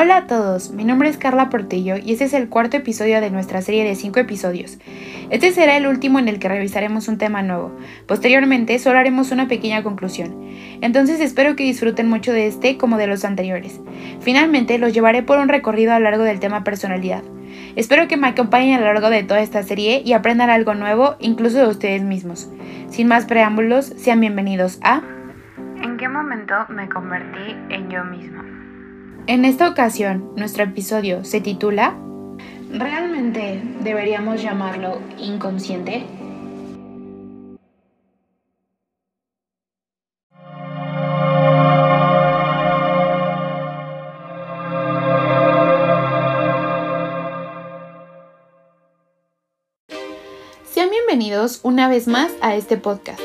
Hola a todos, mi nombre es Carla Portillo y este es el cuarto episodio de nuestra serie de 5 episodios. Este será el último en el que revisaremos un tema nuevo. Posteriormente solo haremos una pequeña conclusión. Entonces espero que disfruten mucho de este como de los anteriores. Finalmente los llevaré por un recorrido a lo largo del tema personalidad. Espero que me acompañen a lo largo de toda esta serie y aprendan algo nuevo, incluso de ustedes mismos. Sin más preámbulos, sean bienvenidos a... ¿En qué momento me convertí en yo mismo? En esta ocasión, nuestro episodio se titula ¿Realmente deberíamos llamarlo inconsciente? Sean bienvenidos una vez más a este podcast.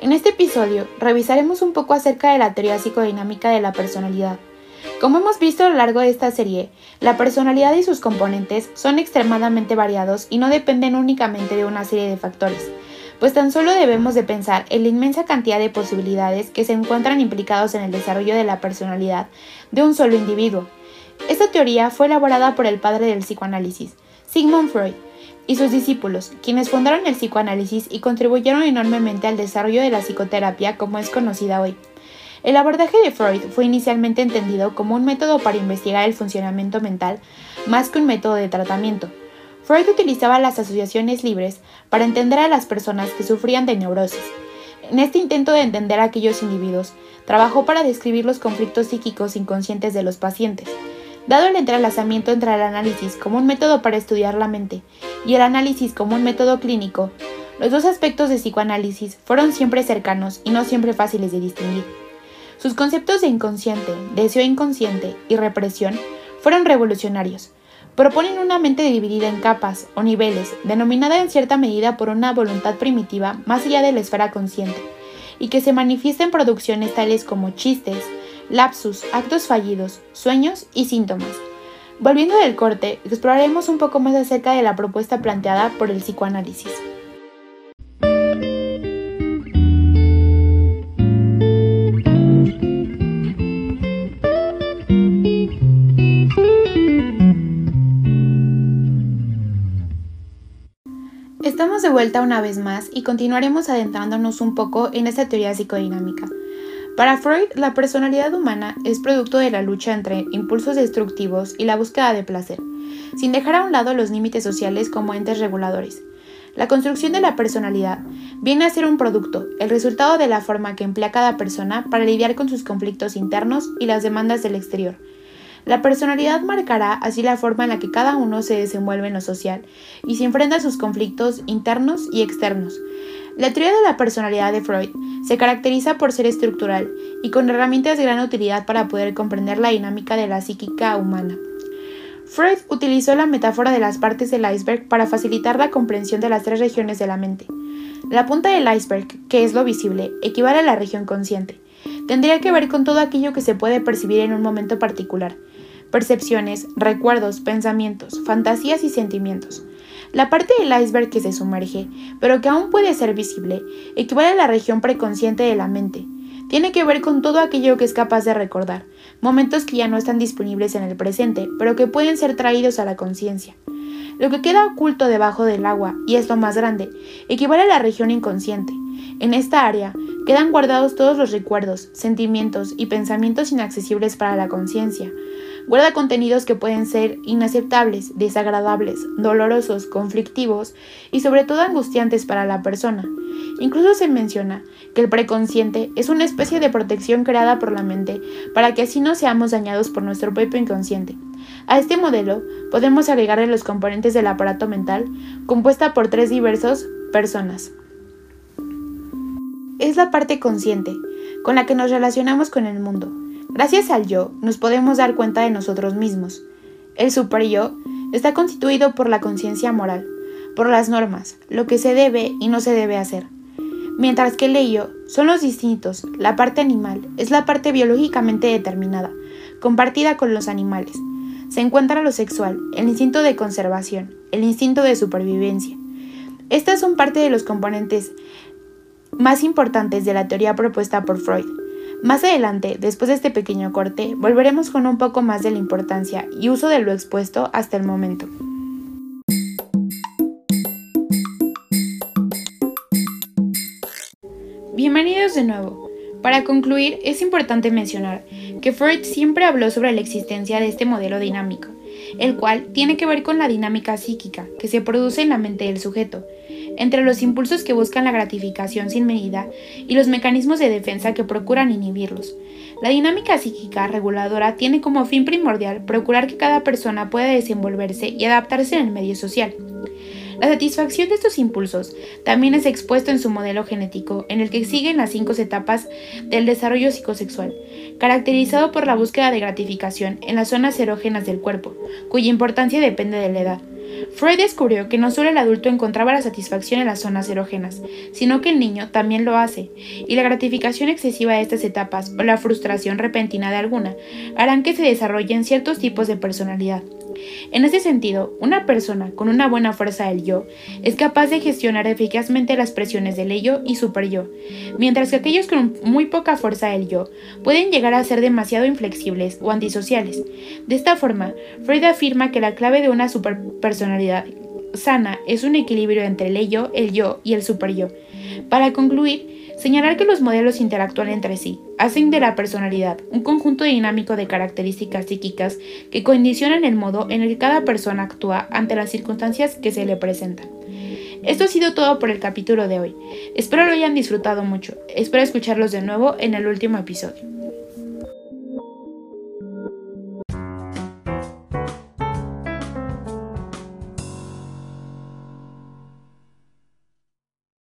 En este episodio revisaremos un poco acerca de la teoría psicodinámica de la personalidad como hemos visto a lo largo de esta serie, la personalidad y sus componentes son extremadamente variados y no dependen únicamente de una serie de factores, pues tan solo debemos de pensar en la inmensa cantidad de posibilidades que se encuentran implicados en el desarrollo de la personalidad de un solo individuo. Esta teoría fue elaborada por el padre del psicoanálisis, Sigmund Freud, y sus discípulos, quienes fundaron el psicoanálisis y contribuyeron enormemente al desarrollo de la psicoterapia como es conocida hoy. El abordaje de Freud fue inicialmente entendido como un método para investigar el funcionamiento mental más que un método de tratamiento. Freud utilizaba las asociaciones libres para entender a las personas que sufrían de neurosis. En este intento de entender a aquellos individuos, trabajó para describir los conflictos psíquicos inconscientes de los pacientes. Dado el entrelazamiento entre el análisis como un método para estudiar la mente y el análisis como un método clínico, los dos aspectos de psicoanálisis fueron siempre cercanos y no siempre fáciles de distinguir. Sus conceptos de inconsciente, deseo inconsciente y represión fueron revolucionarios. Proponen una mente dividida en capas o niveles, denominada en cierta medida por una voluntad primitiva más allá de la esfera consciente, y que se manifiesta en producciones tales como chistes, lapsus, actos fallidos, sueños y síntomas. Volviendo del corte, exploraremos un poco más acerca de la propuesta planteada por el psicoanálisis. De vuelta una vez más y continuaremos adentrándonos un poco en esta teoría psicodinámica. Para Freud, la personalidad humana es producto de la lucha entre impulsos destructivos y la búsqueda de placer, sin dejar a un lado los límites sociales como entes reguladores. La construcción de la personalidad viene a ser un producto, el resultado de la forma que emplea cada persona para lidiar con sus conflictos internos y las demandas del exterior, la personalidad marcará así la forma en la que cada uno se desenvuelve en lo social y se enfrenta a sus conflictos internos y externos. La teoría de la personalidad de Freud se caracteriza por ser estructural y con herramientas de gran utilidad para poder comprender la dinámica de la psíquica humana. Freud utilizó la metáfora de las partes del iceberg para facilitar la comprensión de las tres regiones de la mente. La punta del iceberg, que es lo visible, equivale a la región consciente. Tendría que ver con todo aquello que se puede percibir en un momento particular, percepciones, recuerdos, pensamientos, fantasías y sentimientos. La parte del iceberg que se sumerge, pero que aún puede ser visible, equivale a la región preconsciente de la mente. Tiene que ver con todo aquello que es capaz de recordar, momentos que ya no están disponibles en el presente, pero que pueden ser traídos a la conciencia. Lo que queda oculto debajo del agua, y es lo más grande, equivale a la región inconsciente. En esta área quedan guardados todos los recuerdos, sentimientos y pensamientos inaccesibles para la conciencia, Guarda contenidos que pueden ser inaceptables, desagradables, dolorosos, conflictivos y sobre todo angustiantes para la persona. Incluso se menciona que el preconsciente es una especie de protección creada por la mente para que así no seamos dañados por nuestro propio inconsciente. A este modelo podemos agregarle los componentes del aparato mental compuesta por tres diversos personas. Es la parte consciente, con la que nos relacionamos con el mundo, Gracias al yo, nos podemos dar cuenta de nosotros mismos. El super yo está constituido por la conciencia moral, por las normas, lo que se debe y no se debe hacer. Mientras que el ello son los distintos, la parte animal es la parte biológicamente determinada, compartida con los animales. Se encuentra lo sexual, el instinto de conservación, el instinto de supervivencia. Estas son parte de los componentes más importantes de la teoría propuesta por Freud Más adelante, después de este pequeño corte, volveremos con un poco más de la importancia y uso de lo expuesto hasta el momento. Bienvenidos de nuevo. Para concluir, es importante mencionar que Freud siempre habló sobre la existencia de este modelo dinámico, el cual tiene que ver con la dinámica psíquica que se produce en la mente del sujeto, entre los impulsos que buscan la gratificación sin medida y los mecanismos de defensa que procuran inhibirlos. La dinámica psíquica reguladora tiene como fin primordial procurar que cada persona pueda desenvolverse y adaptarse en el medio social. La satisfacción de estos impulsos también es expuesto en su modelo genético, en el que siguen las cinco etapas del desarrollo psicosexual, caracterizado por la búsqueda de gratificación en las zonas erógenas del cuerpo, cuya importancia depende de la edad. Freud descubrió que no solo el adulto encontraba la satisfacción en las zonas erógenas, sino que el niño también lo hace, y la gratificación excesiva de estas etapas o la frustración repentina de alguna harán que se desarrollen ciertos tipos de personalidad. En ese sentido, una persona con una buena fuerza del yo es capaz de gestionar eficazmente las presiones del ello y super yo, mientras que aquellos con muy poca fuerza del yo pueden llegar a ser demasiado inflexibles o antisociales. De esta forma, Freud afirma que la clave de una superpersonalidad sana es un equilibrio entre el ello, el yo y el super yo. Para concluir, Señalar que los modelos interactúan entre sí, hacen de la personalidad un conjunto dinámico de características psíquicas que condicionan el modo en el que cada persona actúa ante las circunstancias que se le presentan. Esto ha sido todo por el capítulo de hoy. Espero lo hayan disfrutado mucho. Espero escucharlos de nuevo en el último episodio.